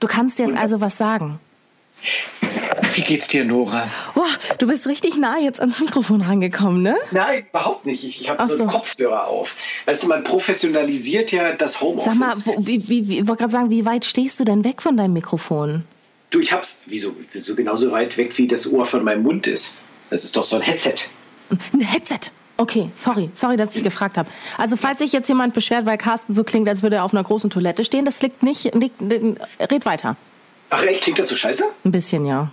Du kannst jetzt also was sagen. Wie geht's dir, Nora? Boah, du bist richtig nah jetzt ans Mikrofon rangekommen, ne? Nein, überhaupt nicht. Ich, ich habe Ach so einen so. Kopfhörer auf. Weißt du, man professionalisiert ja das Homeoffice. Sag mal, wo, wie, wie, wie, ich wollte gerade sagen, wie weit stehst du denn weg von deinem Mikrofon? Du, ich hab's, wieso, so genauso weit weg, wie das Ohr von meinem Mund ist. Das ist doch so ein Headset. Ein Headset. Okay, sorry, sorry, dass ich gefragt habe. Also falls sich jetzt jemand beschwert, weil Carsten so klingt, als würde er auf einer großen Toilette stehen, das liegt nicht, liegt, red weiter. Ach echt, klingt das so scheiße? Ein bisschen, ja.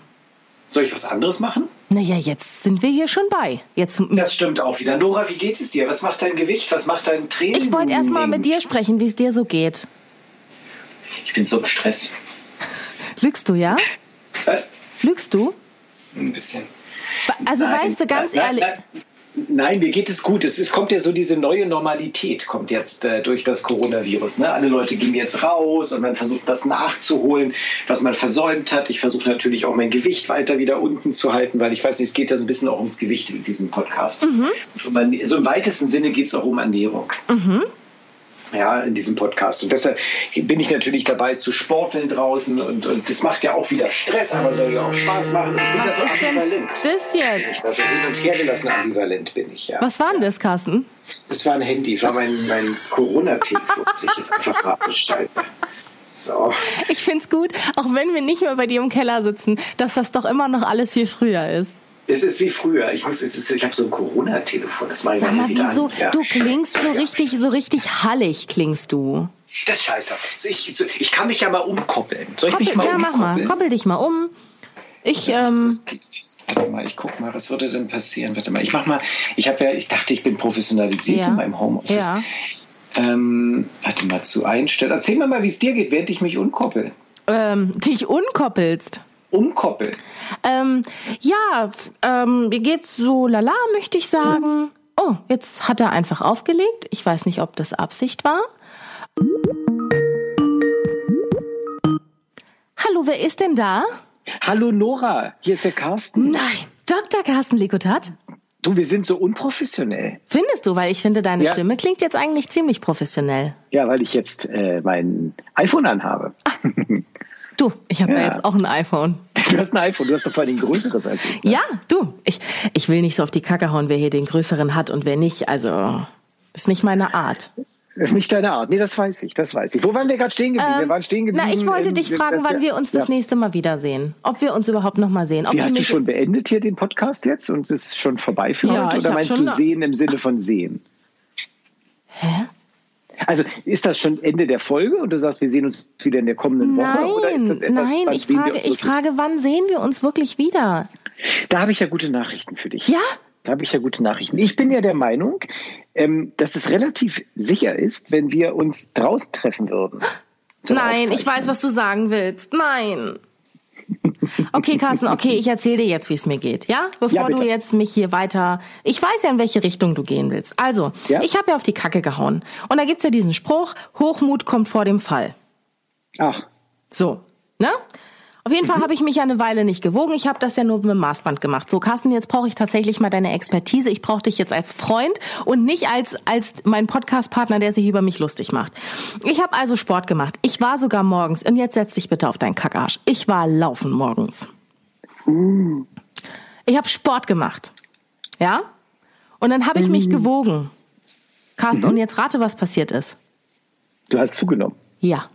Soll ich was anderes machen? Naja, jetzt sind wir hier schon bei. Jetzt, Das stimmt auch wieder. Nora, wie geht es dir? Was macht dein Gewicht? Was macht dein Training? ich wollte erst mal mit dir sprechen, wie es dir so geht. Ich bin so im Stress. Lügst du, ja? Was? Lügst du? Ein bisschen. Also Nein, weißt du, ganz nein, ehrlich, Nein, nein, mir geht es gut. Es, es kommt ja so diese neue Normalität, kommt jetzt äh, durch das Coronavirus. Ne? Alle Leute gehen jetzt raus und man versucht das nachzuholen, was man versäumt hat. Ich versuche natürlich auch mein Gewicht weiter wieder unten zu halten, weil ich weiß nicht, es geht ja so ein bisschen auch ums Gewicht in diesem Podcast. Mhm. Und man, so im weitesten Sinne geht es auch um Ernährung. Ja, in diesem Podcast. Und deshalb bin ich natürlich dabei zu sporteln draußen und, und das macht ja auch wieder Stress, aber soll ja auch Spaß machen. Ich bin da was so ist denn ambivalent. das jetzt? Also hin und her gelassen ambivalent bin ich, ja. Was war denn das, Carsten? Das war ein Handy, das war mein, mein Corona-Telefon, das ich jetzt einfach mal abschalte. So. Ich find's gut, auch wenn wir nicht mehr bei dir im Keller sitzen, dass das doch immer noch alles viel früher ist. Es ist wie früher. Ich, muss, es ist, ich habe so ein Corona-Telefon, das mache ich Sag mal, wieder wieso? Ja. Du klingst so richtig, so richtig hallig klingst du. Das ist scheiße. Ich, so, ich kann mich ja mal umkoppeln. Soll ich mich mal ja, mach mal. umkoppeln? Koppel dich mal um. Ich, ähm. Warte mal, ich guck mal, was würde denn passieren? Warte mal, ich mach mal, ich habe ja, ich dachte, ich bin professionalisiert Ja. in meinem Homeoffice. ja. Ähm, warte mal, zu einstellen. Erzähl mir mal, wie es dir geht, während ich mich unkoppel. Ähm, dich unkoppelst. Umkoppeln. Ähm, ja, ähm, mir geht's so lala, möchte ich sagen. Oh, jetzt hat er einfach aufgelegt. Ich weiß nicht, ob das Absicht war. Hallo, wer ist denn da? Hallo Nora, hier ist der Carsten. Nein, Dr. Carsten Likotat. Du, wir sind so unprofessionell. Findest du? Weil ich finde, deine Ja. Stimme klingt jetzt eigentlich ziemlich professionell. Ja, weil ich jetzt äh, mein iPhone anhabe. Du, ich habe ja. Ja. jetzt auch ein iPhone. Du hast ein iPhone, du hast doch vor allem ein größeres als ich. Ja, du, ich, ich will nicht so auf die Kacke hauen, wer hier den größeren hat und wer nicht. Also, ist nicht meine Art. Das ist nicht deine Art. Nee, das weiß ich, das weiß ich. Wo waren wir gerade stehen geblieben? wir waren stehen geblieben. Ähm, Na, ich wollte ähm, dich fragen, wann wir uns das ja. nächste Mal wiedersehen. Ob wir uns überhaupt noch mal sehen. Ob Wie hast du schon beendet hier den Podcast jetzt und es ist schon vorbei für Ja, heute? Oder meinst du sehen im Sinne von sehen? Hä? Also ist das schon Ende der Folge und du sagst, wir sehen uns wieder in der kommenden Woche? Nein, oder ist das etwas, nein, ich frage, ich frage, wann sehen wir uns wirklich wieder? Da habe ich ja gute Nachrichten für dich. Ja? Da habe ich ja gute Nachrichten. Ich bin ja der Meinung, ähm, dass es relativ sicher ist, wenn wir uns draußen treffen würden. Nein, ich weiß, was du sagen willst. Nein. Okay, Carsten, okay, ich erzähle dir jetzt, wie es mir geht, ja? Bevor Ja, du jetzt mich hier weiter. Ich weiß ja, in welche Richtung du gehen willst. Also, Ja? ich habe ja auf die Kacke gehauen. Und da gibt's ja diesen Spruch: Hochmut kommt vor dem Fall. Ach, So, ne? Auf jeden Mhm. Fall habe ich mich ja eine Weile nicht gewogen. Ich habe das ja nur mit dem Maßband gemacht. So, Carsten, jetzt brauche ich tatsächlich mal deine Expertise. Ich brauche dich jetzt als Freund und nicht als, als mein Podcast-Partner, der sich über mich lustig macht. Ich habe also Sport gemacht. Ich war sogar morgens, und jetzt setz dich bitte auf deinen Kackarsch. Ich war laufen morgens. Ich habe Sport gemacht. Ja? Und dann habe ich mich gewogen. Carsten, und jetzt rate, was passiert ist. du hast zugenommen. Ja.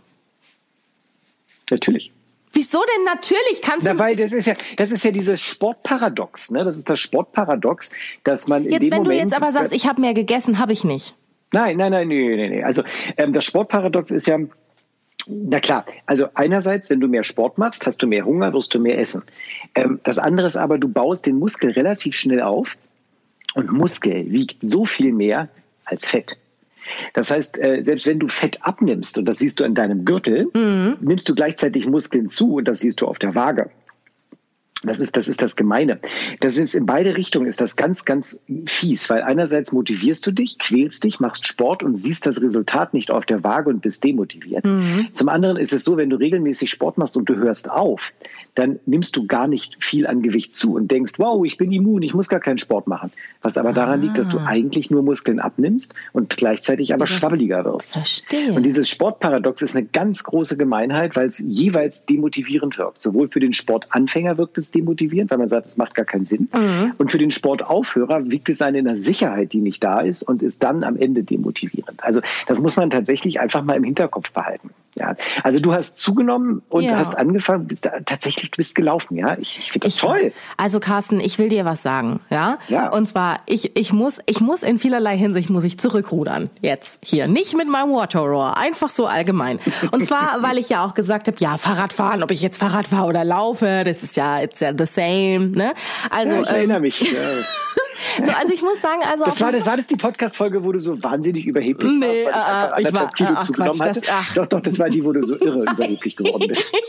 Natürlich. Wieso denn natürlich? Kannst du Na, weil das ist ja, das ist ja dieses Sportparadox, ne? Das ist das Sportparadox, dass man in Jetzt, dem wenn Moment, du jetzt aber sagst, ich habe mehr gegessen, habe ich nicht. Nein, nein, nein, nee, nee, nee. Also ähm, das Sportparadox ist ja, na klar, also einerseits, wenn du mehr Sport machst, hast du mehr Hunger, wirst du mehr essen. Ähm, das andere ist aber, du baust den Muskel relativ schnell auf und Muskel wiegt so viel mehr als Fett. Das heißt, äh, selbst wenn du Fett abnimmst, und das siehst du in deinem Gürtel, mhm. nimmst du gleichzeitig Muskeln zu und das siehst du auf der Waage. Das ist, das ist das Gemeine. Das ist in beide Richtungen ist das ganz, ganz fies, weil einerseits motivierst du dich, quälst dich, machst Sport und siehst das Resultat nicht auf der Waage und bist demotiviert. Mhm. Zum anderen ist es so, wenn du regelmäßig Sport machst und du hörst auf, dann nimmst du gar nicht viel an Gewicht zu und denkst, wow, ich bin immun, ich muss gar keinen Sport machen. Was aber daran ah. liegt, dass du ah. eigentlich nur Muskeln abnimmst und gleichzeitig aber schwabbeliger wirst. Verstehe. Und dieses Sportparadox ist eine ganz große Gemeinheit, weil es jeweils demotivierend wirkt. Sowohl für den Sportanfänger wirkt es demotivierend, weil man sagt, es macht gar keinen Sinn. Mhm. Und für den Sportaufhörer wiegt es einen in einer Sicherheit, die nicht da ist und ist dann am Ende demotivierend. Also das muss man tatsächlich einfach mal im Hinterkopf behalten. Ja, also du hast zugenommen und ja. hast angefangen, tatsächlich du bist gelaufen, ja. Ich, ich finde das ich, toll. Also Carsten, ich will dir was sagen, ja. Ja. Und zwar, ich, ich muss, ich muss in vielerlei Hinsicht muss ich zurückrudern jetzt hier, nicht mit meinem Waterroar, einfach so allgemein. Und zwar, weil ich ja auch gesagt habe, ja, Fahrradfahren, ob ich jetzt Fahrrad fahre oder laufe, das ist ja, it's the same, ne? Also ja, ich ähm, erinnere mich. Ja. So, also ich muss sagen, also das war das war das die Podcast Folge, wo du so wahnsinnig überheblich nee, warst, weil du einfach äh, anderthalb war, Kilo ach, zugenommen Quatsch, das, ach. Doch, doch, das war die, wo du so irre überheblich geworden bist.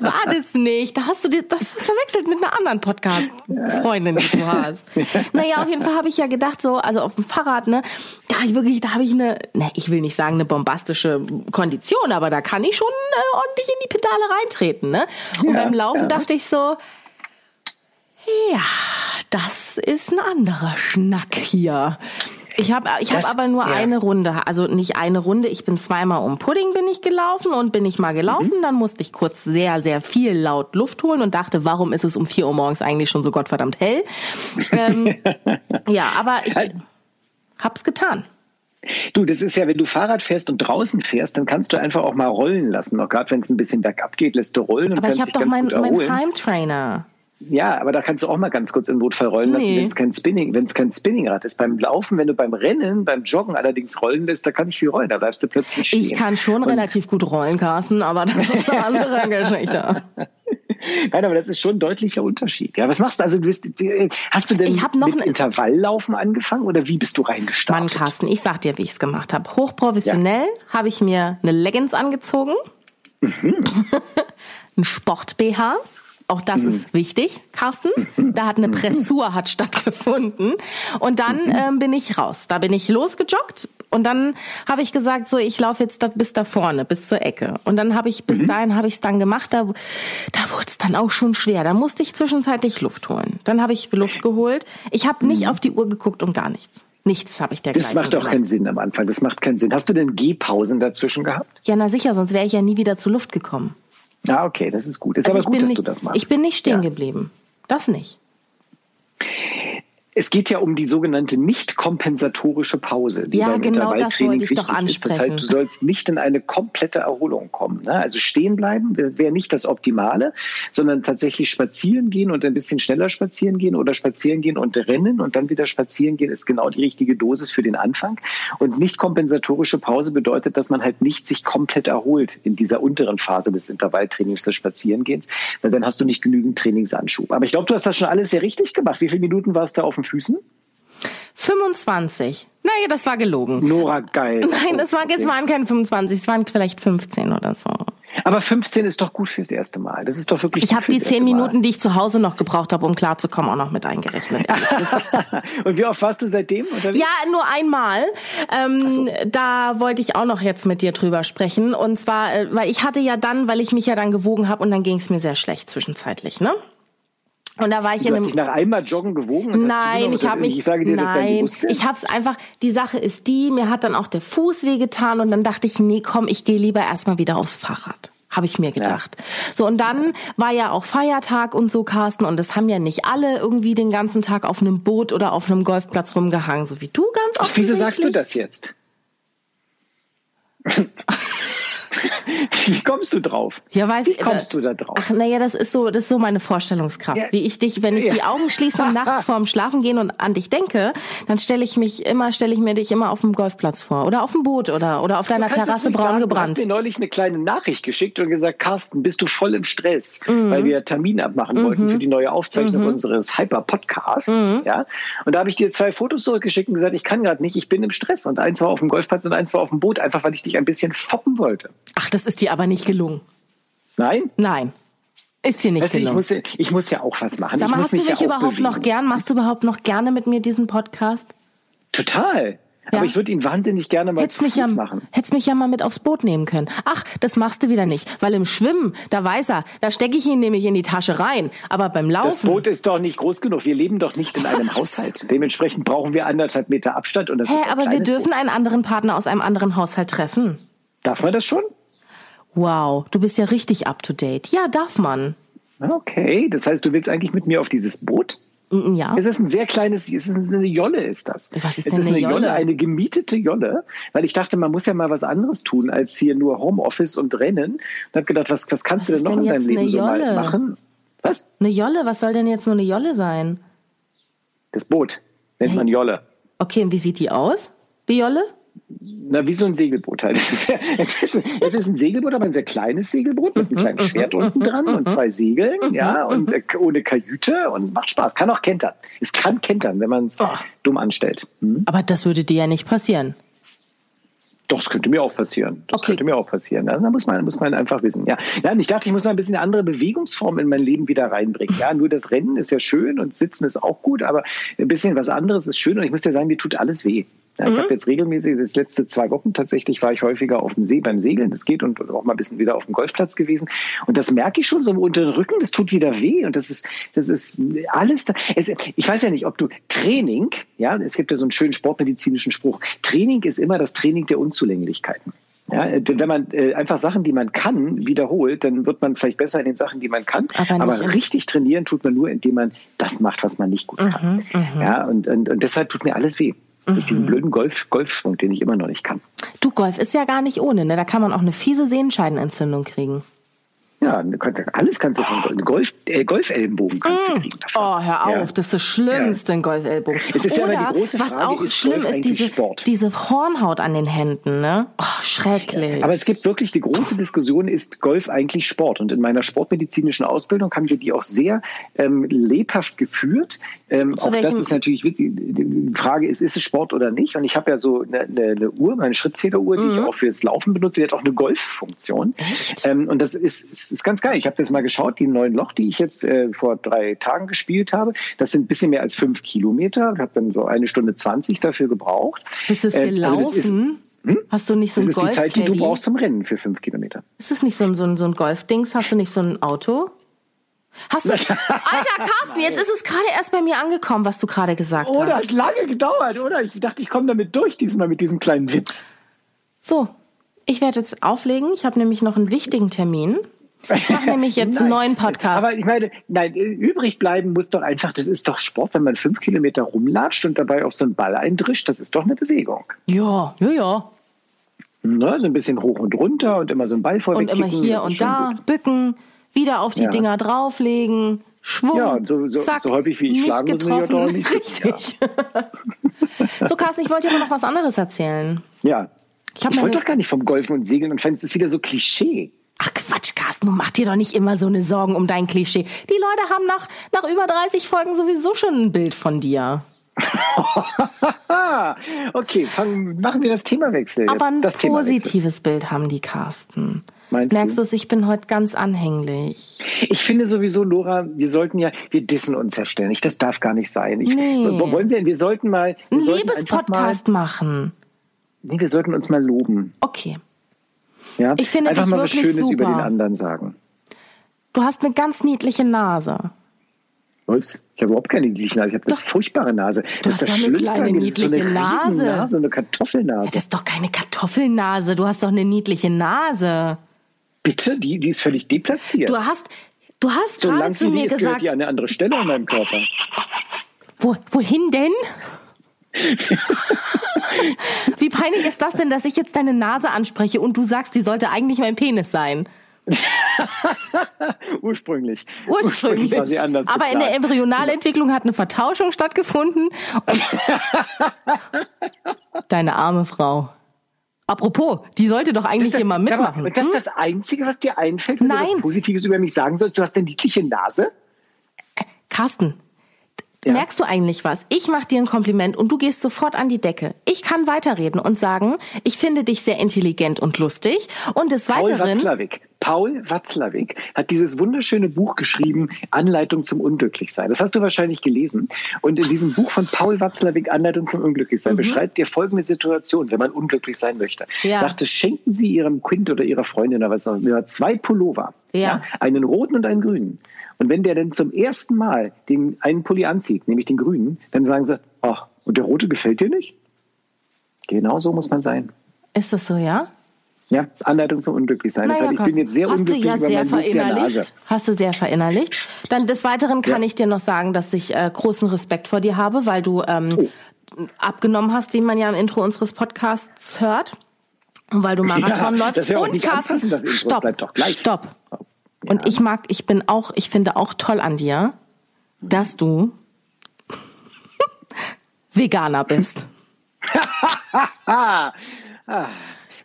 War das nicht? Da hast du das verwechselt mit einer anderen Podcast-Freundin, die du hast. Naja, auf jeden Fall habe ich ja gedacht, so, also auf dem Fahrrad, ne, da habe ich wirklich, da habe ich eine, ne, ich will nicht sagen eine bombastische Kondition, aber da kann ich schon äh, ordentlich in die Pedale reintreten, ne? Und ja, beim Laufen ja. dachte ich so, ja, das ist ein anderer Schnack hier. Ich habe ich hab aber nur ja. eine Runde, also nicht eine Runde. Ich bin zweimal um Pudding bin ich gelaufen und bin ich mal gelaufen. Mhm. Dann musste ich kurz sehr, sehr viel laut Luft holen und dachte, warum ist es um vier Uhr morgens eigentlich schon so gottverdammt hell? ähm, ja, aber ich hab's getan. Du, das ist ja, wenn du Fahrrad fährst und draußen fährst, dann kannst du einfach auch mal rollen lassen. Auch gerade wenn es ein bisschen bergab geht, lässt du rollen und aber kannst ich dich ganz mein, gut erholen. Aber ich habe doch meinen Heimtrainer. Ja, aber da kannst du auch mal ganz kurz im Notfall rollen lassen, nee. wenn es kein Spinning, wenn es kein Spinningrad ist. Beim Laufen, wenn du beim Rennen, beim Joggen allerdings rollen lässt, da kann ich viel rollen, da bleibst du plötzlich stehen. Ich kann schon Und relativ gut rollen, Carsten, aber das ist eine andere Geschichte. Nein, aber das ist schon ein deutlicher Unterschied. Ja, was machst du? Also du bist, hast du denn ich noch mit Intervalllaufen angefangen oder wie bist du reingestartet? Mann, Carsten, ich sag dir, wie ich es gemacht habe. Hochprofessionell ja. habe ich mir eine Leggings angezogen, mhm. ein Sport BH auch das mhm. ist wichtig, Carsten. Mhm. Da hat eine mhm. Pressur hat stattgefunden. Und dann mhm. ähm, bin ich raus. Da bin ich losgejoggt und dann habe ich gesagt, so ich laufe jetzt da, bis da vorne, bis zur Ecke. Und dann habe ich bis mhm. dahin habe ich es dann gemacht. Da, da wurde es dann auch schon schwer. Da musste ich zwischenzeitlich Luft holen. Dann habe ich Luft geholt. Ich habe nicht auf die Uhr geguckt und gar nichts. Nichts habe ich der Das macht doch keinen Sinn am Anfang. Das macht keinen Sinn. Hast du denn Gehpausen dazwischen gehabt? Ja, na sicher, sonst wäre ich ja nie wieder zur Luft gekommen. Ah, okay, das ist gut. Ist also aber gut, dass nicht, du das machst. Ich bin nicht stehen ja. geblieben. Das nicht. Es geht ja um die sogenannte nicht kompensatorische Pause, die ja, beim genau Intervalltraining wichtig ist. Das heißt, du sollst nicht in eine komplette Erholung kommen. Ne? Also stehen bleiben wäre nicht das Optimale, sondern tatsächlich spazieren gehen und ein bisschen schneller spazieren gehen oder spazieren gehen und rennen und dann wieder spazieren gehen ist genau die richtige Dosis für den Anfang. Und nicht kompensatorische Pause bedeutet, dass man halt nicht sich komplett erholt in dieser unteren Phase des Intervalltrainings des Spazierengehens, weil dann hast du nicht genügend Trainingsanschub. Aber ich glaube, du hast das schon alles sehr richtig gemacht. Wie viele Minuten warst du auf dem Füßen? 25. Naja, das war gelogen. Nora, geil. Nein, das war, es waren keine 25, es waren vielleicht 15 oder so. Aber 15 ist doch gut fürs erste Mal. Das ist doch wirklich Ich habe die 10 Minuten, die ich zu Hause noch gebraucht habe, um klarzukommen, auch noch mit eingerechnet. Und wie oft warst du seitdem unterwegs? Ja, nur einmal. Ähm, so. Da wollte ich auch noch jetzt mit dir drüber sprechen. Und zwar, äh, weil ich hatte ja dann, weil ich mich ja dann gewogen habe und dann ging es mir sehr schlecht zwischenzeitlich, ne? Und da war ich du in hast dich nach einmal joggen gewogen? Nein, ich habe mich. Ich sage dir, nein, das ich habe es einfach. Die Sache ist die, mir hat dann auch der Fuß wehgetan und dann dachte ich, nee, komm, ich gehe lieber erstmal wieder aufs Fahrrad. Habe ich mir gedacht. Ja. So, und dann war ja auch Feiertag und so, Carsten, und das haben ja nicht alle irgendwie den ganzen Tag auf einem Boot oder auf einem Golfplatz rumgehangen, so wie du ganz oft. Ach, wieso sagst du das jetzt? Wie kommst du drauf? Ja, weiß Wie kommst du da drauf? Ach, naja, das ist so, das ist so meine Vorstellungskraft. Ja. Wie ich dich, wenn ich Ja. die Augen schließe und nachts vorm Schlafen gehen und an dich denke, dann stelle ich mich immer, stelle ich mir dich immer auf dem Golfplatz vor oder auf dem Boot oder, oder auf deiner Du Terrasse braun sagen, Du gebrannt. hast mir neulich eine kleine Nachricht geschickt und gesagt, Carsten, bist du voll im Stress, Mhm. weil wir Termin abmachen wollten für die neue Aufzeichnung unseres Hyper-Podcasts. Mhm. Ja? Und da habe ich dir zwei Fotos zurückgeschickt und gesagt, ich kann gerade nicht, ich bin im Stress. Und eins war auf dem Golfplatz und eins war auf dem Boot, einfach weil ich dich ein bisschen foppen wollte. Ach, das ist dir aber nicht gelungen. Nein? Nein. Ist dir nicht Weißt du, ich, gelungen. muss, ich muss ja auch was machen. Sag mal, hast du mich ja überhaupt noch bewegen. gern? Machst du überhaupt noch gerne mit mir diesen Podcast? Total. Ja. Aber ich würde ihn wahnsinnig gerne mal Hättest zu mich, ja, machen. hättest mich ja mal mit aufs Boot nehmen können. Ach, das machst du wieder nicht. Weil im Schwimmen, da weiß er, da stecke ich ihn nämlich in die Tasche rein. Aber beim Das Laufen. Boot ist doch nicht groß genug. Wir leben doch nicht in einem Haushalt. Dementsprechend brauchen wir anderthalb Meter Abstand. Und das Hä, ist ein aber wir dürfen einen anderen Partner aus einem anderen Haushalt treffen. Boot. Darf man das schon? Wow, du bist ja richtig up to date. Ja, darf man. Okay, das heißt, du willst eigentlich mit mir auf dieses Boot? Mm, Ja. Es ist ein sehr kleines, es ist eine Jolle, ist das. Was ist es denn ist eine eine Jolle, Jolle? eine gemietete Jolle, weil ich dachte, man muss ja mal was anderes tun, als hier nur Homeoffice und Rennen. Und habe gedacht, was, was kannst Was du denn noch denn in deinem Leben so mal machen? Was? Eine Jolle, was soll denn jetzt nur eine Jolle sein? Das Boot nennt man Jolle. Okay, und wie sieht die aus? Die Jolle? Na, wie so ein Segelboot halt. Es ist, es ist, es ist ein Segelboot, aber ein sehr kleines Segelboot mit einem kleinen Schwert unten dran und zwei Segeln, ja, und äh, ohne Kajüte und macht Spaß. Kann auch kentern. Es kann kentern, wenn man es Oh. dumm anstellt. Hm? Aber das würde dir ja nicht passieren. Doch, das könnte mir auch passieren. Das Okay. könnte mir auch passieren. Also, da muss man, muss man einfach wissen. Ja. ja, ich dachte, ich muss mal ein bisschen eine andere Bewegungsform in mein Leben wieder reinbringen. Ja, nur das Rennen ist ja schön und Sitzen ist auch gut, aber ein bisschen was anderes ist schön. Und ich muss dir sagen, mir tut alles weh. Ja, ich habe jetzt regelmäßig, das letzte zwei Wochen tatsächlich war ich häufiger auf dem See beim Segeln, das geht und auch mal ein bisschen wieder auf dem Golfplatz gewesen. Und das merke ich schon so unter den Rücken, das tut wieder weh. Und das ist, das ist alles da. Es, ich weiß ja nicht, ob du Training, ja, es gibt ja so einen schönen sportmedizinischen Spruch, Training ist immer das Training der Unzulänglichkeiten. Ja, wenn man äh, einfach Sachen, die man kann, wiederholt, dann wird man vielleicht besser in den Sachen, die man kann. Aber Aber im- richtig trainieren tut man nur, indem man das macht, was man nicht gut kann. Ja, und, und, und deshalb tut mir alles weh. Durch diesen blöden Golf, Golfschwung, den ich immer noch nicht kann. Du, Golf ist ja gar nicht ohne, ne? Da kann man auch eine fiese Sehenscheidenentzündung kriegen. Ja, alles kannst du von Golf, äh, Golfellenbogen kannst du kriegen. davon. Oh, hör auf, Ja. das ist das Schlimmste, ein Golfellbogen. Es ist ja Oder, aber die große was Frage, auch ist schlimm Golf ist, diese, Sport? diese Hornhaut an den Händen, ne? Oh, schrecklich. Aber es gibt wirklich die große Diskussion, ist Golf eigentlich Sport? Und in meiner sportmedizinischen Ausbildung haben wir die auch sehr ähm, lebhaft geführt. Ähm, auch das welchem- ist natürlich wichtig. Die Frage ist, ist es Sport oder nicht? Und ich habe ja so eine, eine, Uhr, meine Schrittzähleruhr, die ich auch fürs Laufen benutze, die hat auch eine Golffunktion. Mhm. Ähm, und das ist, ist, ist ganz geil. Ich habe das mal geschaut, die neuen Loch, die ich jetzt äh, vor drei Tagen gespielt habe, das sind ein bisschen mehr als fünf Kilometer. Ich habe dann so eine Stunde zwanzig dafür gebraucht. Bist du es Ähm, gelaufen? also das ist, Hast du nicht so das ein ist die Zeit, die du brauchst zum Rennen für fünf Kilometer. Ist das nicht so ein, so ein, so ein Golfdings? Hast du nicht so ein Auto? Hast du, Alter Carsten, jetzt ist es gerade erst bei mir angekommen, was du gerade gesagt Oh, das hast. hat lange gedauert, oder? Ich dachte, ich komme damit durch diesmal mit diesem kleinen Witz. So, ich werde jetzt auflegen. Ich habe nämlich noch einen wichtigen Termin. Ich mache nämlich jetzt einen Nein. neuen Podcast. Aber ich meine, nein, übrig bleiben muss doch einfach, das ist doch Sport, wenn man fünf Kilometer rumlatscht und dabei auf so einen Ball eindrischt, das ist doch eine Bewegung. ja, ja, ja. Ne? So ein bisschen hoch und runter und immer so einen Ball vorweg Und immer kicken, hier und da gut. bücken, wieder auf die Ja. Dinger drauflegen, Schwung. Ja, so- so- zack, so häufig wie ich nicht schlagen muss, ich auch nicht Richtig. so, Carsten, ich wollte dir aber noch was anderes erzählen. Ja. Ich Ich wollte doch gar nicht vom Golfen und Segeln und fand es ist wieder so Klischee. Ach Quatsch, Carsten, du mach dir doch nicht immer so eine Sorgen um dein Klischee. Die Leute haben nach, nach über 30 Folgen sowieso schon ein Bild von dir. Okay, fangen, machen wir das Themawechsel jetzt. Aber ein das positives Bild haben die, Carsten. Meinst Merkst du? es, ich bin heute ganz anhänglich. Ich finde sowieso, Nora, wir sollten ja, wir dissen uns ja ständig. Das darf gar nicht sein. Ich, Nee. Wollen wir, wir sollten mal, wir Ein sollten einfach mal, Liebespodcast machen. nee, wir sollten uns mal loben. Okay. Ja? Ich finde einfach dich mal was Schönes über super. den anderen sagen. Du hast eine ganz niedliche Nase. Was? Ich habe überhaupt keine niedliche Nase. Ich habe eine furchtbare Nase. das hast ist das doch eine Schlimmste kleine ist so eine niedliche Nase. Riesennase, eine Kartoffelnase. Das ist doch keine Kartoffelnase. Du hast doch eine niedliche Nase. Bitte? Die, die ist völlig deplatziert. Du hast, du hast so gerade zu mir ist, gehört gesagt, die an eine andere Stelle an meinem Körper. wo, wohin denn? Wie peinlich ist das denn, dass ich jetzt deine Nase anspreche und du sagst, die sollte eigentlich mein Penis sein? Ursprünglich. Ursprünglich. war sie anders Aber geplant. in der Embryonalentwicklung hat eine Vertauschung stattgefunden. Deine arme Frau. Apropos, die sollte doch eigentlich das, hier mal mitmachen. Und das ist hm? das Einzige, was dir einfällt, wenn Nein. du was Positives über mich sagen sollst. Du hast eine niedliche Nase. Carsten, ja. Merkst du eigentlich was? Ich mache dir ein Kompliment und du gehst sofort an die Decke. Ich kann weiterreden und sagen, ich finde dich sehr intelligent und lustig. Und des Paul Weiteren. Watzlawick. Paul Watzlawick hat dieses wunderschöne Buch geschrieben, Anleitung zum Unglücklichsein. Das hast du wahrscheinlich gelesen. Und in diesem Buch von Paul Watzlawick, Anleitung zum Unglücklichsein, mhm. beschreibt er folgende Situation, wenn man unglücklich sein möchte. Ja. Sagte, schenken Sie Ihrem Kind oder Ihrer Freundin oder was auch immer zwei Pullover. Ja. ja. Einen roten und einen grünen. Und wenn der dann zum ersten Mal den einen Pulli anzieht, nämlich den grünen, dann sagen sie, ach, und der rote gefällt dir nicht? Genau so muss man sein. Ist das so, ja? Ja, Anleitung zum Unglücklichsein. Naja, das heißt, ich bin jetzt sehr hast unglücklich du ja sehr verinnerlicht. Hast du sehr verinnerlicht. Dann des Weiteren kann ja. ich dir noch sagen, dass ich äh, großen Respekt vor dir habe, weil du ähm, oh. abgenommen hast, wie man ja im Intro unseres Podcasts hört. Und weil du Marathon ja, läufst. Das ja und Carsten, das Intro. Stopp, stopp. Und ich mag, ich bin auch, ich finde auch toll an dir, dass du Veganer bist.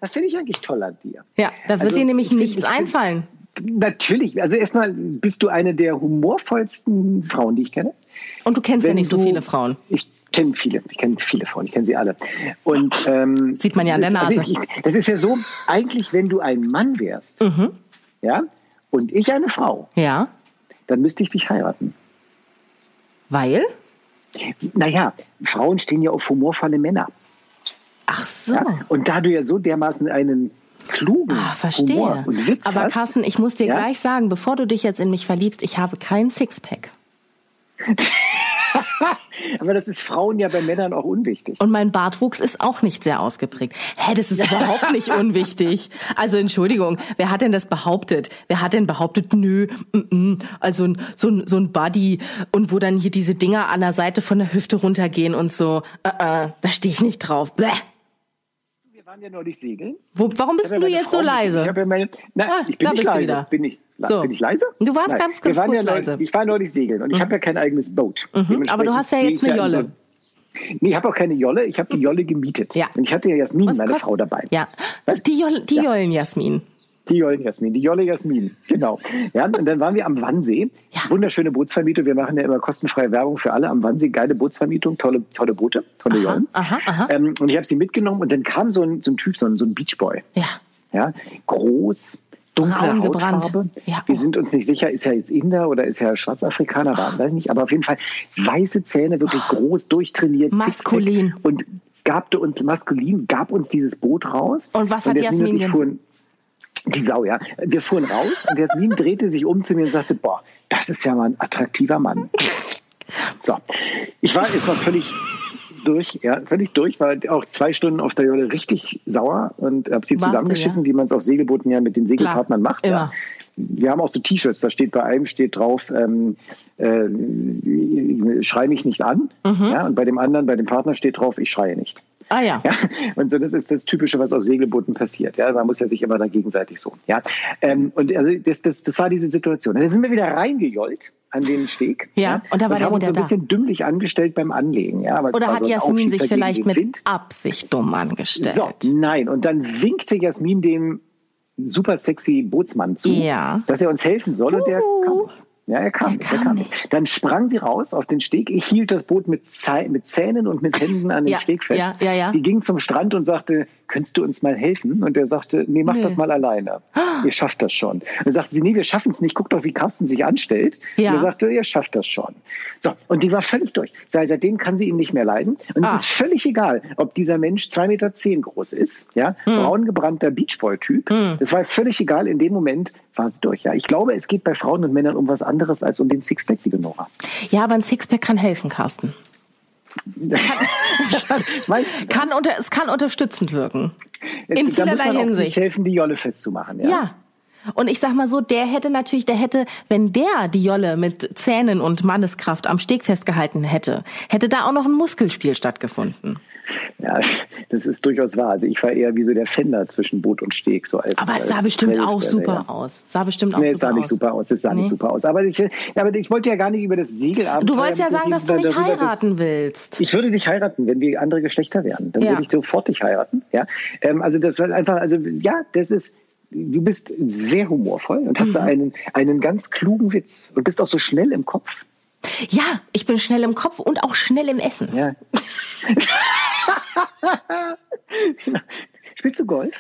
Was finde ich eigentlich toll an dir? Ja, da wird also, dir nämlich nichts find, einfallen. Natürlich. Also erstmal bist du eine der humorvollsten Frauen, die ich kenne. Und du kennst Wenn ja nicht so viele Frauen. Ich kenne viele. Ich kenne viele Frauen. Ich kenne sie alle. Und ähm, sieht man ja an der Nase. Also ich, das ist ja so. Eigentlich, wenn du ein Mann wärst, mhm. ja, und ich eine Frau, ja. dann müsste ich dich heiraten. Weil? Naja, Frauen stehen ja auf humorvolle Männer. Ach so. Ja? Und da du ja so dermaßen einen klugen ah, verstehe. Humor und Witz Aber hast, Carsten, ich muss dir ja? gleich sagen, bevor du dich jetzt in mich verliebst, ich habe kein Sixpack. Aber das ist Frauen ja bei Männern auch unwichtig. Und mein Bartwuchs ist auch nicht sehr ausgeprägt. Hä, das ist überhaupt nicht unwichtig. Also Entschuldigung, wer hat denn das behauptet? Wer hat denn behauptet, nö, m -m, also so ein, so ein Buddy und wo dann hier diese Dinger an der Seite von der Hüfte runtergehen und so, uh -uh, da stehe ich nicht drauf. Bäh. Waren ja neulich segeln. Wo, warum bist du jetzt Frau so leise? Ich, ja meine, na, ah, ich bin nicht leise. Bin ich, so. Bin ich leise? Du warst Nein. ganz, ganz gut ja leise. Neulich, ich war neulich segeln und ich mhm. habe ja kein eigenes Boot. Mhm. Aber du hast ja jetzt eine Jolle. So, nee, ich habe auch keine Jolle. Ich habe die Jolle gemietet. Ja. Und ich hatte ja Jasmin, Was meine kostet? Frau, dabei. Ja. Was? Die, Jolle, die ja. Jollen Jasmin. Die Jollen Jasmin, die Jolle Jasmin, genau. Ja, und dann waren wir am Wannsee. Ja. Wunderschöne Bootsvermietung. Wir machen ja immer kostenfreie Werbung für alle am Wannsee. Geile Bootsvermietung, tolle, tolle Boote, tolle aha, Jollen. Aha, aha. Ähm, und ich habe sie mitgenommen und dann kam so ein, so ein Typ, so ein, so ein Beachboy. Ja. Ja, groß, dunkle Hautfarbe. Ja. Wir sind uns nicht sicher, ist er jetzt Inder oder ist er Schwarzafrikaner, oh. weiß nicht, aber auf jeden Fall weiße Zähne, wirklich oh. groß, durchtrainiert, maskulin und gabte uns maskulin, gab uns dieses Boot raus. Und was hat Jasmin denn? Fuhren, die Sau, ja. Wir fuhren raus und Jasmin drehte sich um zu mir und sagte, boah, das ist ja mal ein attraktiver Mann. So, ich war jetzt noch völlig durch, ja, völlig durch, war auch zwei Stunden auf der Jolle richtig sauer und habe sie Warst zusammengeschissen, du, ja? wie man es auf Segelbooten ja mit den Segelpartnern Klar, macht. Immer. Ja. Wir haben auch so T-Shirts, da steht bei einem steht drauf, ähm, äh, schrei mich nicht an. Mhm. Ja, und bei dem anderen, bei dem Partner steht drauf, ich schreie nicht. Ah ja. ja. Und so, das ist das Typische, was auf Segelbooten passiert. Ja, man muss ja sich immer da gegenseitig so. Ja. Ähm, und also das, das, das war diese Situation. Dann sind wir wieder reingejollt an den Steg. Ja, ja und da war und der haben uns so ein bisschen da. dümmlich angestellt beim Anlegen. Ja, Oder hat so Jasmin sich vielleicht mit Wind. Absicht dumm angestellt? So, nein. Und dann winkte Jasmin dem super sexy Bootsmann zu, ja. dass er uns helfen soll. Und der kam. Ja, er kam, er kam, er kam nicht. Dann sprang sie raus auf den Steg. Ich hielt das Boot mit, mit Zähnen und mit Händen an den ja, Steg fest. Ja, ja, ja. Sie ging zum Strand und sagte, könntest du uns mal helfen? Und er sagte, nee, mach nee. das mal alleine. Ihr schafft das schon. Dann sagte sie, nee, wir schaffen es nicht. Guck doch, wie Carsten sich anstellt. Ja. Und er sagte, ihr schafft das schon. So, und die war völlig durch. Seitdem kann sie ihn nicht mehr leiden. Und ah. es ist völlig egal, ob dieser Mensch zwei Meter zehn groß ist, ja, hm. braun gebrannter Beachboy-Typ. Hm. Das war völlig egal. In dem Moment war sie durch. Ja, ich glaube, es geht bei Frauen und Männern um was anderes als um den Sixpack, liebe Nora. Ja, aber ein Sixpack kann helfen, Carsten. Kann, kann unter, es kann unterstützend wirken. In vielerlei Hinsicht. helfen, die Jolle festzumachen. Ja. ja. Und ich sag mal so, der hätte natürlich, der hätte, wenn der die Jolle mit Zähnen und Manneskraft am Steg festgehalten hätte, hätte da auch noch ein Muskelspiel stattgefunden. Ja, das ist durchaus wahr. Also ich war eher wie so der Fender zwischen Boot und Steg. So als, aber es sah bestimmt auch super ja. aus. Sah bestimmt auch nee, super es sah aus. nicht super aus. Es sah nee. nicht super aus. Aber ich, aber ich wollte ja gar nicht über das Segelamt. Du wolltest ja sagen, dass du mich darüber, heiraten willst. Ich würde dich heiraten, wenn wir andere Geschlechter wären. Dann ja. würde ich sofort dich heiraten. Ja, ähm, also das war einfach, also ja, das ist du bist sehr humorvoll und hast mhm. da einen, einen ganz klugen Witz und bist auch so schnell im Kopf. Ja, ich bin schnell im Kopf und auch schnell im Essen. Ja. Spielst du Golf?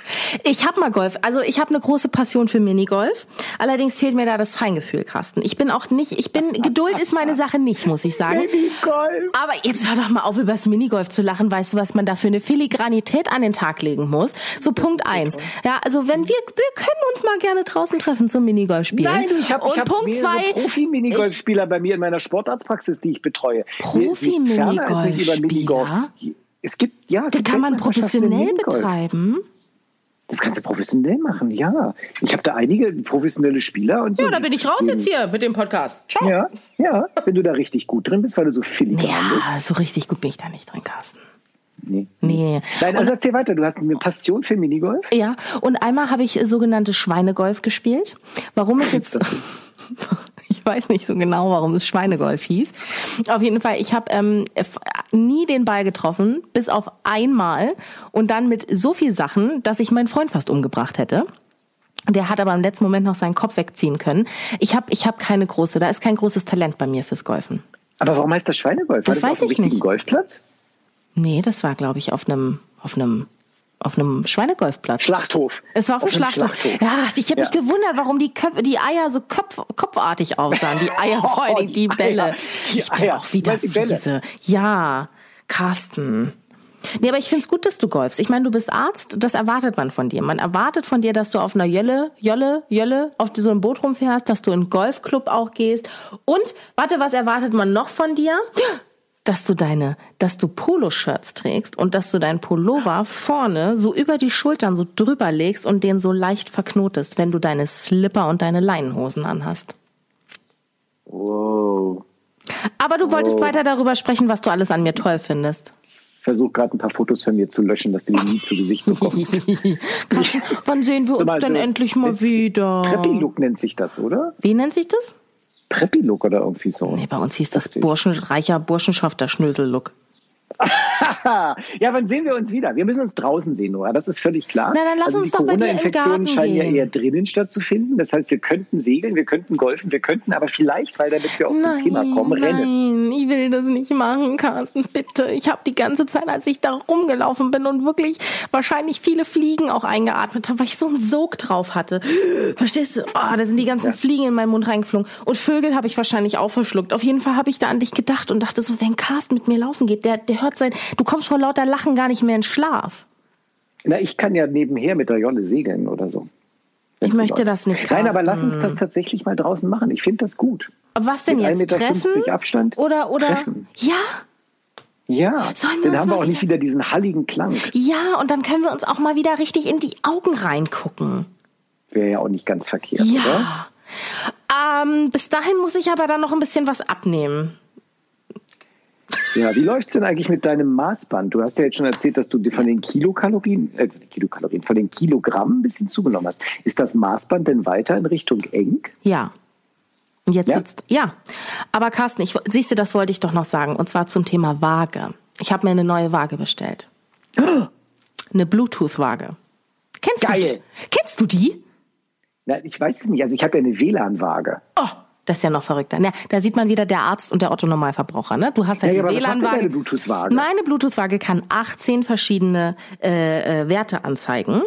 Ich habe mal Golf. Also ich habe eine große Passion für Minigolf. Allerdings fehlt mir da das Feingefühl, Carsten. Ich bin auch nicht, ich bin, Geduld ist meine Sache nicht, muss ich sagen. Minigolf. Aber jetzt hör doch mal auf, über das Minigolf zu lachen. Weißt du, was man da für eine Filigranität an den Tag legen muss? So Punkt eins. Ja, also wenn wir, wir können uns mal gerne draußen treffen zum Minigolf spielen. Nein, ich habe ich hab Punkt zwei, Profi-Minigolfspieler bei mir in meiner Sportarztpraxis, die ich betreue. Profi-Minigolfspieler? Es gibt, ja, es da kann man professionell betreiben. Das kannst du professionell machen, ja. Ich habe da einige professionelle Spieler und so. Ja, da bin ich raus jetzt hier mit dem Podcast. Ciao. Ja, ja, wenn du da richtig gut drin bist, weil du so filigran ja, bist. Ja, so richtig gut bin ich da nicht drin, Carsten. Nee. Nee. Nein, also erzähl weiter. Du hast eine Passion für Minigolf? Ja, und einmal habe ich sogenannte Schweinegolf gespielt. Warum ist jetzt... Ich weiß nicht so genau, warum es Schweinegolf hieß. Auf jeden Fall, ich habe ähm, nie den Ball getroffen, bis auf einmal und dann mit so viel Sachen, dass ich meinen Freund fast umgebracht hätte. Der hat aber im letzten Moment noch seinen Kopf wegziehen können. Ich habe ich hab keine große, da ist kein großes Talent bei mir fürs Golfen. Aber warum heißt das Schweinegolf? Das War das weiß ich nicht. Golfplatz? Nee, das war, glaube ich, auf einem auf einem auf einem Schweinegolfplatz. Schlachthof. Es war auf, auf dem Schlachthof. Schlachthof. Ja, ich habe ja. mich gewundert, warum die, Köpfe, die Eier so kopf, kopfartig aussahen. Die Eier, vor allen Dingen die Bälle. Eier. Die ich bin Eier. auch wieder fiese. Ja, Carsten. Nee, aber ich find's gut, dass du golfst. Ich meine, du bist Arzt, das erwartet man von dir. Man erwartet von dir, dass du auf einer Jölle, Jölle, Jölle, auf so einem Boot rumfährst, dass du in einen Golfclub auch gehst. Und, warte, was erwartet man noch von dir? Dass du deine, dass du Poloshirts trägst und dass du deinen Pullover vorne so über die Schultern so drüber legst und den so leicht verknotest, wenn du deine Slipper und deine Leinenhosen anhast. Wow. Aber du wolltest wow. weiter darüber sprechen, was du alles an mir toll findest. Ich versuche gerade ein paar Fotos von mir zu löschen, dass du die nie zu Gesicht bekommst. Wann sehen wir uns mal, denn so, endlich mal wieder? Preppy-Look nennt sich das, oder? Wie nennt sich das? Preppy-Look oder irgendwie so. Nee, bei uns hieß das Burschen, reicher Burschenschafter Schnösel-Look. ja, wann sehen wir uns wieder? Wir müssen uns draußen sehen, Nora. Das ist völlig klar. Na, dann lass also uns doch bei dir im Garten scheinen gehen. ja eher drinnen stattzufinden. Das heißt, wir könnten segeln, wir könnten golfen, wir könnten aber vielleicht, weil damit wir auch nein, zum Thema kommen, rennen. Nein, ich will das nicht machen, Carsten. Bitte. Ich habe die ganze Zeit, als ich da rumgelaufen bin und wirklich wahrscheinlich viele Fliegen auch eingeatmet habe, weil ich so einen Sog drauf hatte. Verstehst du? Oh, da sind die ganzen ja. Fliegen in meinen Mund reingeflogen. Und Vögel habe ich wahrscheinlich auch verschluckt. Auf jeden Fall habe ich da an dich gedacht und dachte so, wenn Carsten mit mir laufen geht, der, der hört sein, du kommst vor lauter Lachen gar nicht mehr in Schlaf. Na, ich kann ja nebenher mit der Jolle segeln oder so. Ich möchte das nicht. Carsten. Nein, aber lass uns das tatsächlich mal draußen machen. Ich finde das gut. Was denn mit jetzt? Treffen? Abstand? Oder, oder? Treffen. Ja. Ja, Sollen dann haben wir auch nicht wieder diesen halligen Klang. Ja, und dann können wir uns auch mal wieder richtig in die Augen reingucken. Wäre ja auch nicht ganz verkehrt, ja. oder? Ähm, bis dahin muss ich aber dann noch ein bisschen was abnehmen. Ja, wie läuft's denn eigentlich mit deinem Maßband? Du hast ja jetzt schon erzählt, dass du von den Kilokalorien, äh, Kilokalorien, von den Kilogramm ein bisschen zugenommen hast. Ist das Maßband denn weiter in Richtung eng? Ja. Jetzt ja. wird's, ja. Aber Carsten, ich, siehst du, das wollte ich doch noch sagen. Und zwar zum Thema Waage. Ich habe mir eine neue Waage bestellt. Oh. Eine Bluetooth-Waage. Kennst Geil. du? Kennst du die? Na, ich weiß es nicht. Also ich habe ja eine WLAN-Waage. Oh, das ist ja noch verrückter. Ja, da sieht man wieder der Arzt und der Otto-Normalverbraucher. Ne? Du hast halt ja, die WLAN-Waage. Bluetooth Meine Bluetooth-Waage kann 18 verschiedene äh, äh, Werte anzeigen.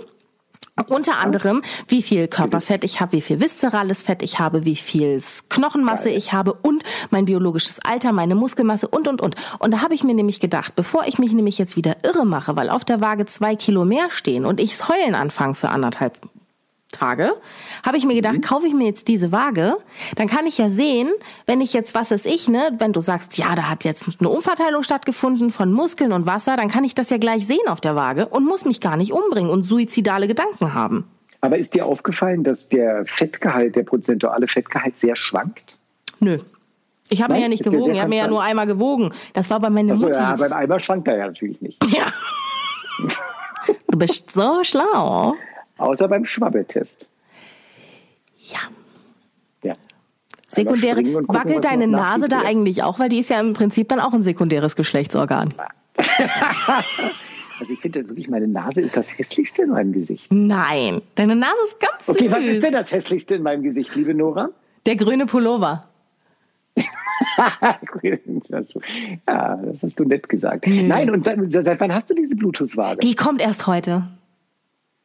Unter anderem, wie viel Körperfett ich habe, wie viel viszerales Fett ich habe, wie viel Knochenmasse ich habe und mein biologisches Alter, meine Muskelmasse und, und, und. Und da habe ich mir nämlich gedacht, bevor ich mich nämlich jetzt wieder irre mache, weil auf der Waage zwei Kilo mehr stehen und ichs Heulen anfange für anderthalb Tage, habe ich mir gedacht, mhm. kaufe ich mir jetzt diese Waage, dann kann ich ja sehen, wenn ich jetzt, was ist ich, ne, wenn du sagst, ja, da hat jetzt eine Umverteilung stattgefunden von Muskeln und Wasser, dann kann ich das ja gleich sehen auf der Waage und muss mich gar nicht umbringen und suizidale Gedanken haben. Aber ist dir aufgefallen, dass der Fettgehalt, der prozentuale Fettgehalt sehr schwankt? Nö. Ich habe mir ja nicht gewogen, ich habe mir ja nur einmal gewogen. Das war bei meiner Achso, Mutti. ja, beim Eimer schwankt er ja natürlich nicht. Ja. Du bist so schlau. Außer beim Schwabbeltest. Ja. Ja. Sekundäre. gucken, Wackelt deine Nase da eigentlich auch? Weil die ist ja im Prinzip dann auch ein sekundäres Geschlechtsorgan. Also ich finde wirklich, meine Nase ist das hässlichste in meinem Gesicht. Nein, deine Nase ist ganz süß. Okay, was ist denn das hässlichste in meinem Gesicht, liebe Nora? Der grüne Pullover. Ja, das hast du nett gesagt. Nein, und seit, seit wann hast du diese Bluetooth-Waage? Die kommt erst heute.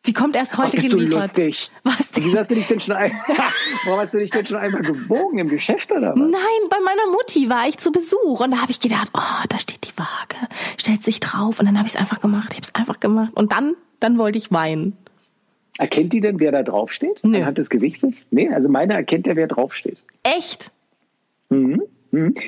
Die kommt erst Ach, heute bist du geliefert. lustig. Was Und Wieso denn? hast du dich denn schon Warum hast du dich denn schon einmal gewogen im Geschäft oder was? Nein, bei meiner Mutti war ich zu Besuch und da habe ich gedacht, oh, da steht die Waage, stellt sich drauf und dann habe ich es einfach gemacht. Ich habe es einfach gemacht und dann, dann wollte ich weinen. Erkennt die denn, wer da draufsteht? Nö. Anhand des Gewichtes? Nee, also meine erkennt ja, wer draufsteht. Echt? Hm.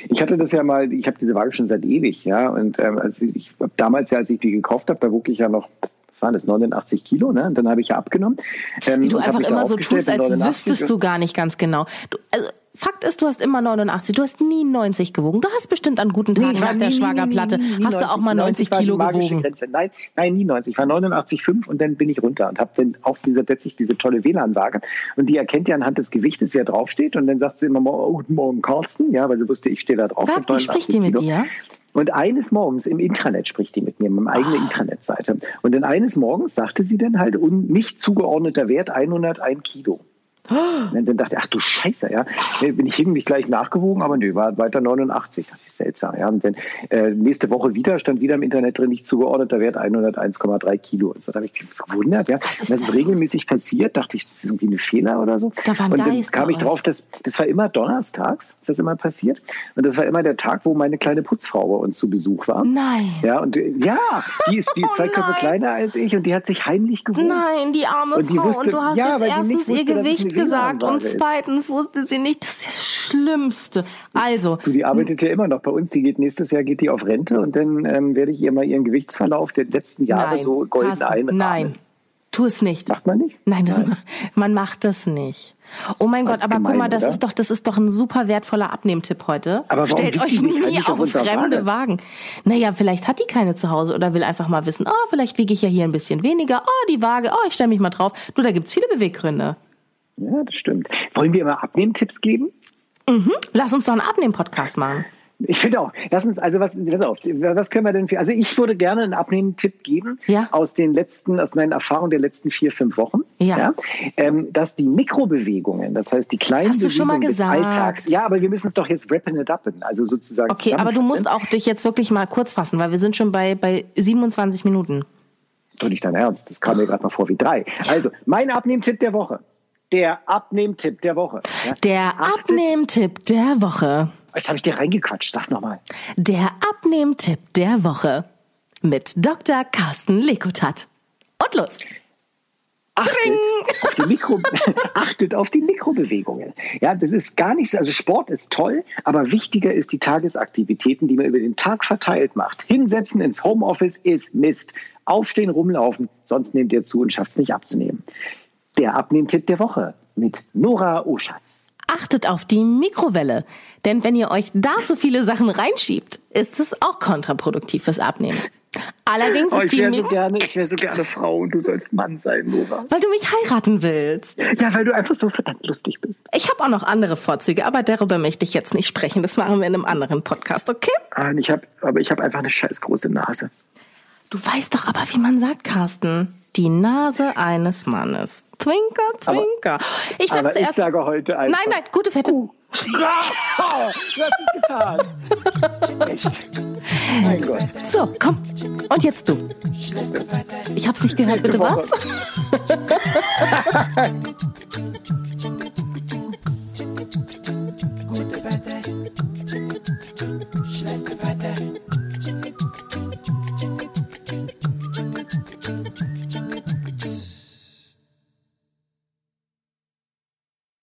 Ich hatte das ja mal, ich habe diese Waage schon seit ewig, ja. Und ähm, also ich damals ja, als ich die gekauft habe, da wog ich ja noch, was waren das, 89 Kilo, ne? Und dann habe ich ja abgenommen. Ähm, Wie du einfach immer so tust, als mit 89 wüsstest du gar nicht ganz genau. Du, also, Fakt ist, du hast immer 89, du hast nie 90 gewogen. Du hast bestimmt an guten Tagen Nee, nach der nie, nie, Schwagerplatte, nie, nie hast du auch mal 90 war die Kilo magische gewogen. Grenze. Nein, nein, nie 90. Ich war 89,5 und dann bin ich runter und habe dann auf dieser letztlich diese tolle WLAN-Waage und die erkennt ja anhand des Gewichtes, wer draufsteht und dann sagt sie immer oh, guten Morgen Carsten, ja, weil sie wusste, ich stehe da drauf. Sag, die 89 spricht die mit Kilo. dir? Und eines Morgens im Intranet spricht die mit mir, mit meiner eigenen Internetseite. Und dann eines Morgens sagte sie dann halt, un, nicht zugeordneter Wert 101 Kilo. Und dann dachte ich, ach du Scheiße, ja. Dann Bin ich hin, mich gleich nachgewogen, aber nö, war weiter 89. Das ist seltsam, ja. Und dann äh, nächste Woche wieder, stand wieder im Internet drin, nicht zugeordneter Wert 101,3 Kilo. Und so, da habe ich mich gewundert, ja. Was ist das ist regelmäßig passiert, dachte ich, das ist irgendwie ein Fehler oder so. Da war ein und dann Geist kam ich drauf, das, das war immer donnerstags, ist das immer passiert. Und das war immer der Tag, wo meine kleine Putzfrau bei uns zu Besuch war. Nein. Ja, und äh, ja, die ist, die ist Oh zwei Köpfe nein. kleiner als ich und die hat sich heimlich gewogen. Nein, die arme Und die Frau. wusste- und du hast ja, jetzt weil die nicht erstens ihr wusste, dass es Gewicht gesagt und zweitens wusste sie nicht, das ist das Schlimmste. Also, Du, die arbeitet ja immer noch bei uns. Die geht nächstes Jahr geht die auf Rente und dann ähm, werde ich ihr mal ihren Gewichtsverlauf der letzten Jahre nein, so golden Carsten, einrahmen. nein, tu es nicht. Macht man nicht? Nein, das, man macht das nicht. Oh mein Gott, aber guck gemein, mal, das oder? ist doch, das ist doch ein super wertvoller Abnehmtipp heute. Aber warum Stellt euch nie auf fremde? Wagen. Naja, vielleicht hat die keine zu Hause oder will einfach mal wissen, oh, vielleicht wiege ich ja hier ein bisschen weniger. Oh, die Waage, oh, ich stelle mich mal drauf. Du, da gibt's viele Beweggründe. Ja, das stimmt. Wollen wir immer Abnehmtipps geben? Lass uns doch einen Abnehmen-Podcast machen. Ich finde auch. Lass uns, also was, pass auf, was können wir denn für, also ich würde gerne einen Abnehmtipp geben Ja. aus den letzten, aus meinen Erfahrungen der letzten vier, fünf Wochen. Ja. ähm, dass die Mikrobewegungen, das heißt die kleinen hast du schon mal Bewegungen des gesagt. Alltags, ja, aber wir müssen es doch jetzt wrappen it up, also sozusagen Okay, aber du musst auch dich jetzt wirklich mal kurz fassen, weil wir sind schon bei, bei 27 Minuten. Doch nicht dein Ernst, das kam mir gerade mal vor wie drei. Also, mein Abnehmtipp der Woche. Der Abnehmtipp der Woche. Ja. Der Abnehmtipp der Woche. Jetzt habe ich dir reingequatscht, sag's nochmal. Der Abnehmtipp der Woche. Mit Dr. Carsten Lekutat. Und los. Achtet auf, die Mikro achtet auf die Mikrobewegungen. Ja, das ist gar nichts, also Sport ist toll, aber wichtiger ist die Tagesaktivitäten, die man über den Tag verteilt macht. Hinsetzen ins Homeoffice ist Mist. Aufstehen, rumlaufen, sonst nehmt ihr zu und schafft es nicht abzunehmen. Der Abnehmtipp der Woche mit Nora Oschatz. Achtet auf die Mikrowelle. Denn wenn ihr euch da zu viele Sachen reinschiebt, ist es auch kontraproduktiv fürs Abnehmen. Allerdings Oh, ist ich die wäre so gerne, ich wäre so gerne Frau und du sollst Mann sein, Nora. weil du mich heiraten willst. Ja, weil du einfach so verdammt lustig bist. Ich habe auch noch andere Vorzüge, aber darüber möchte ich jetzt nicht sprechen. Das machen wir in einem anderen Podcast, okay? Ah, und ich hab, aber ich habe einfach eine scheiß große Nase. Du weißt doch aber, wie man sagt, Carsten. Die Nase eines Mannes. Zwinker, Zwinker. Aber, ich, aber ich sage heute einfach. Nein, nein, gute Fette. Oh. Wow, du hast es getan. Echt. Mein Gott. So, komm. Und jetzt du. Ich hab's nicht gehört, bitte was? Gute Wetter. Schlechte Wetter.